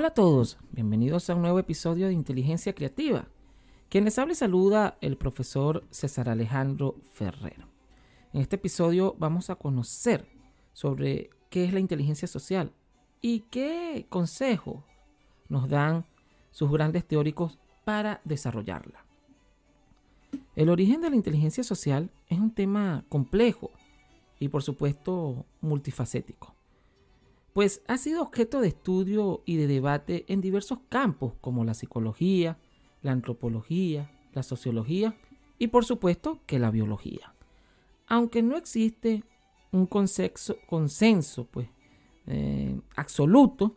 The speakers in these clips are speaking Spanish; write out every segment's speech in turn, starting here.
Hola a todos, bienvenidos a un nuevo episodio de Inteligencia Creativa. Quien les habla y saluda el profesor César Alejandro Ferrer. En este episodio vamos a conocer sobre qué es la inteligencia social y qué consejo nos dan sus grandes teóricos para desarrollarla. El origen de la inteligencia social es un tema complejo y por supuesto multifacético pues ha sido objeto de estudio y de debate en diversos campos como la psicología, la antropología, la sociología y por supuesto que la biología. Aunque no existe un consenso, pues, eh, absoluto,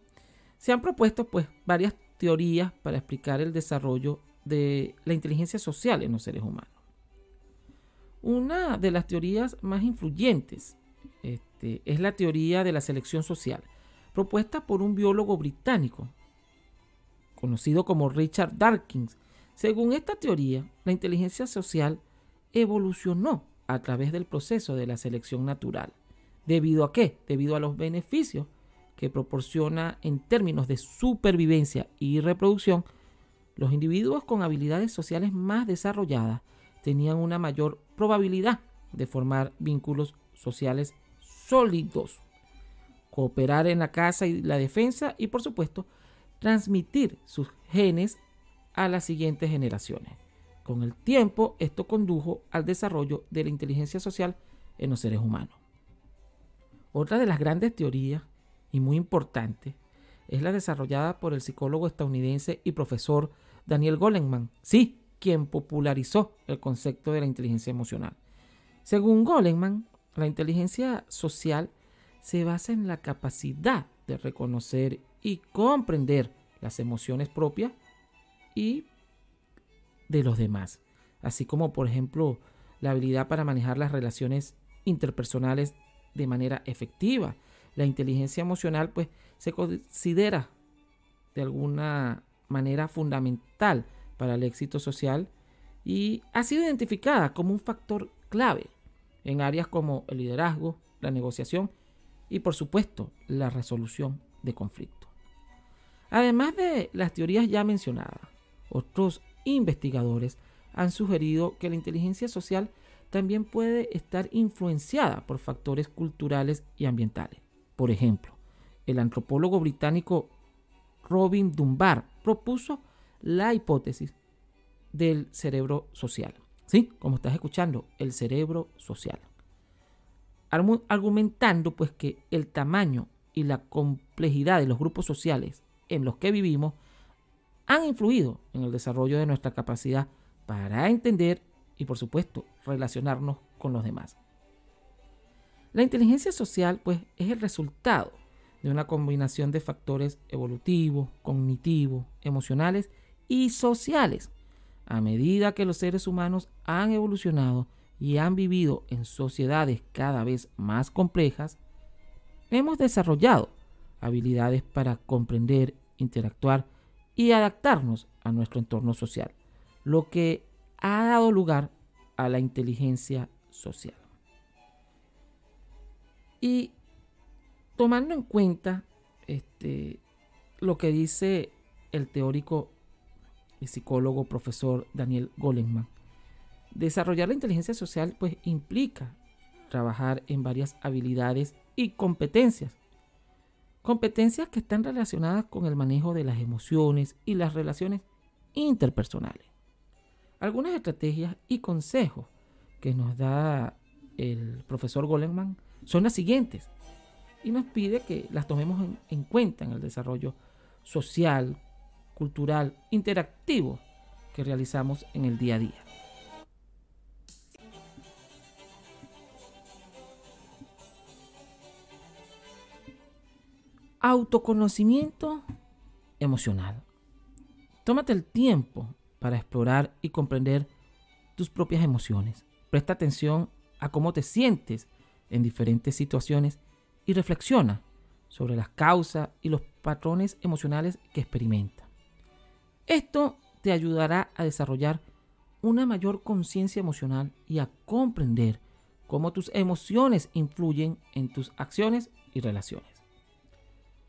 se han propuesto pues, varias teorías para explicar el desarrollo de la inteligencia social en los seres humanos. Una de las teorías más influyentes este, es la teoría de la selección social, propuesta por un biólogo británico, conocido como Richard Dawkins. Según esta teoría, la inteligencia social evolucionó a través del proceso de la selección natural. ¿Debido a qué? Debido a los beneficios que proporciona en términos de supervivencia y reproducción, los individuos con habilidades sociales más desarrolladas tenían una mayor probabilidad de formar vínculos sociales sólidos, cooperar en la casa y la defensa y por supuesto transmitir sus genes a las siguientes generaciones. Con el tiempo esto condujo al desarrollo de la inteligencia social en los seres humanos. Otra de las grandes teorías y muy importante es la desarrollada por el psicólogo estadounidense y profesor Daniel Goleman, sí, quien popularizó el concepto de la inteligencia emocional. Según Goleman, la inteligencia social se basa en la capacidad de reconocer y comprender las emociones propias y de los demás, así como por ejemplo la habilidad para manejar las relaciones interpersonales de manera efectiva. La inteligencia emocional pues se considera de alguna manera fundamental para el éxito social y ha sido identificada como un factor clave en áreas como el liderazgo, la negociación y por supuesto la resolución de conflictos. Además de las teorías ya mencionadas, otros investigadores han sugerido que la inteligencia social también puede estar influenciada por factores culturales y ambientales. Por ejemplo, el antropólogo británico Robin Dunbar propuso la hipótesis del cerebro social. ¿Sí? Como estás escuchando, el cerebro social. Argumentando pues que el tamaño y la complejidad de los grupos sociales en los que vivimos han influido en el desarrollo de nuestra capacidad para entender y por supuesto relacionarnos con los demás. La inteligencia social pues es el resultado de una combinación de factores evolutivos, cognitivos, emocionales y sociales a medida que los seres humanos han evolucionado y han vivido en sociedades cada vez más complejas, hemos desarrollado habilidades para comprender, interactuar y adaptarnos a nuestro entorno social, lo que ha dado lugar a la inteligencia social. Y tomando en cuenta este, lo que dice el teórico psicólogo profesor Daniel Goleman. Desarrollar la inteligencia social pues implica trabajar en varias habilidades y competencias. Competencias que están relacionadas con el manejo de las emociones y las relaciones interpersonales. Algunas estrategias y consejos que nos da el profesor Goleman son las siguientes y nos pide que las tomemos en cuenta en el desarrollo social, cultural, interactivo que realizamos en el día a día. Autoconocimiento emocional. Tómate el tiempo para explorar y comprender tus propias emociones. Presta atención a cómo te sientes en diferentes situaciones y reflexiona sobre las causas y los patrones emocionales que experimentas. Esto te ayudará a desarrollar una mayor conciencia emocional y a comprender cómo tus emociones influyen en tus acciones y relaciones.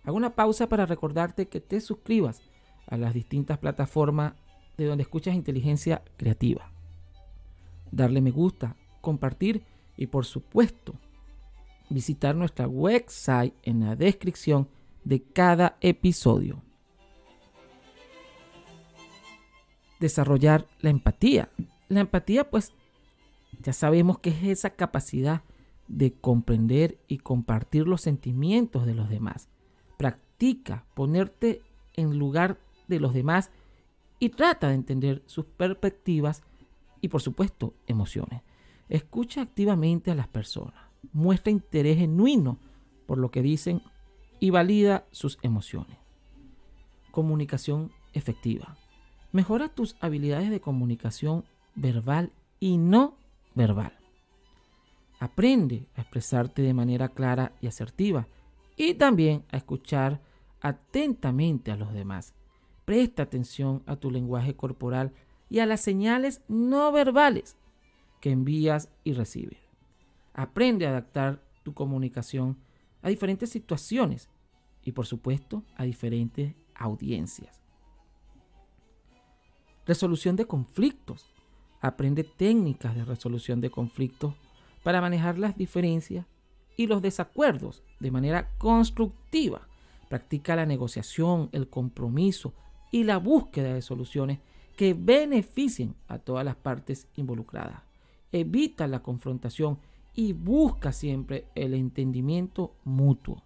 Hago una pausa para recordarte que te suscribas a las distintas plataformas de donde escuchas inteligencia creativa. Darle me gusta, compartir y por supuesto visitar nuestra website en la descripción de cada episodio. Desarrollar la empatía. La empatía pues ya sabemos que es esa capacidad de comprender y compartir los sentimientos de los demás. Practica ponerte en lugar de los demás y trata de entender sus perspectivas y por supuesto emociones. Escucha activamente a las personas, muestra interés genuino por lo que dicen y valida sus emociones. Comunicación efectiva. Mejora tus habilidades de comunicación verbal y no verbal. Aprende a expresarte de manera clara y asertiva y también a escuchar atentamente a los demás. Presta atención a tu lenguaje corporal y a las señales no verbales que envías y recibes. Aprende a adaptar tu comunicación a diferentes situaciones y por supuesto a diferentes audiencias. Resolución de conflictos. Aprende técnicas de resolución de conflictos para manejar las diferencias y los desacuerdos de manera constructiva. Practica la negociación, el compromiso y la búsqueda de soluciones que beneficien a todas las partes involucradas. Evita la confrontación y busca siempre el entendimiento mutuo.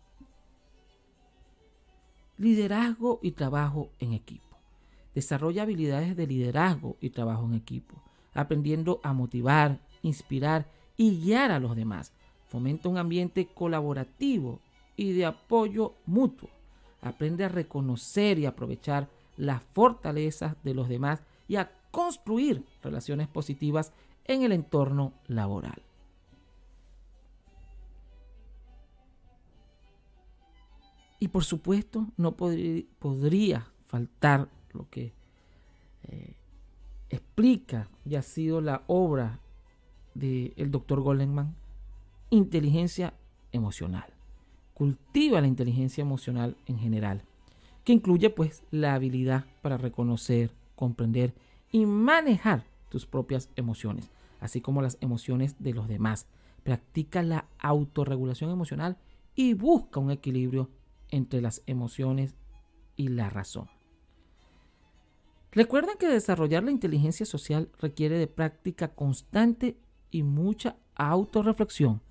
Liderazgo y trabajo en equipo. Desarrolla habilidades de liderazgo y trabajo en equipo, aprendiendo a motivar, inspirar y guiar a los demás. Fomenta un ambiente colaborativo y de apoyo mutuo. Aprende a reconocer y aprovechar las fortalezas de los demás y a construir relaciones positivas en el entorno laboral. Y por supuesto, no podría faltar lo que eh, explica y ha sido la obra del doctor Goldman, inteligencia emocional. Cultiva la inteligencia emocional en general, que incluye pues la habilidad para reconocer, comprender y manejar tus propias emociones, así como las emociones de los demás. Practica la autorregulación emocional y busca un equilibrio entre las emociones y la razón. Recuerden que desarrollar la inteligencia social requiere de práctica constante y mucha autorreflexión.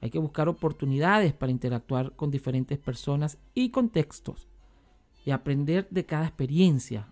Hay que buscar oportunidades para interactuar con diferentes personas y contextos y aprender de cada experiencia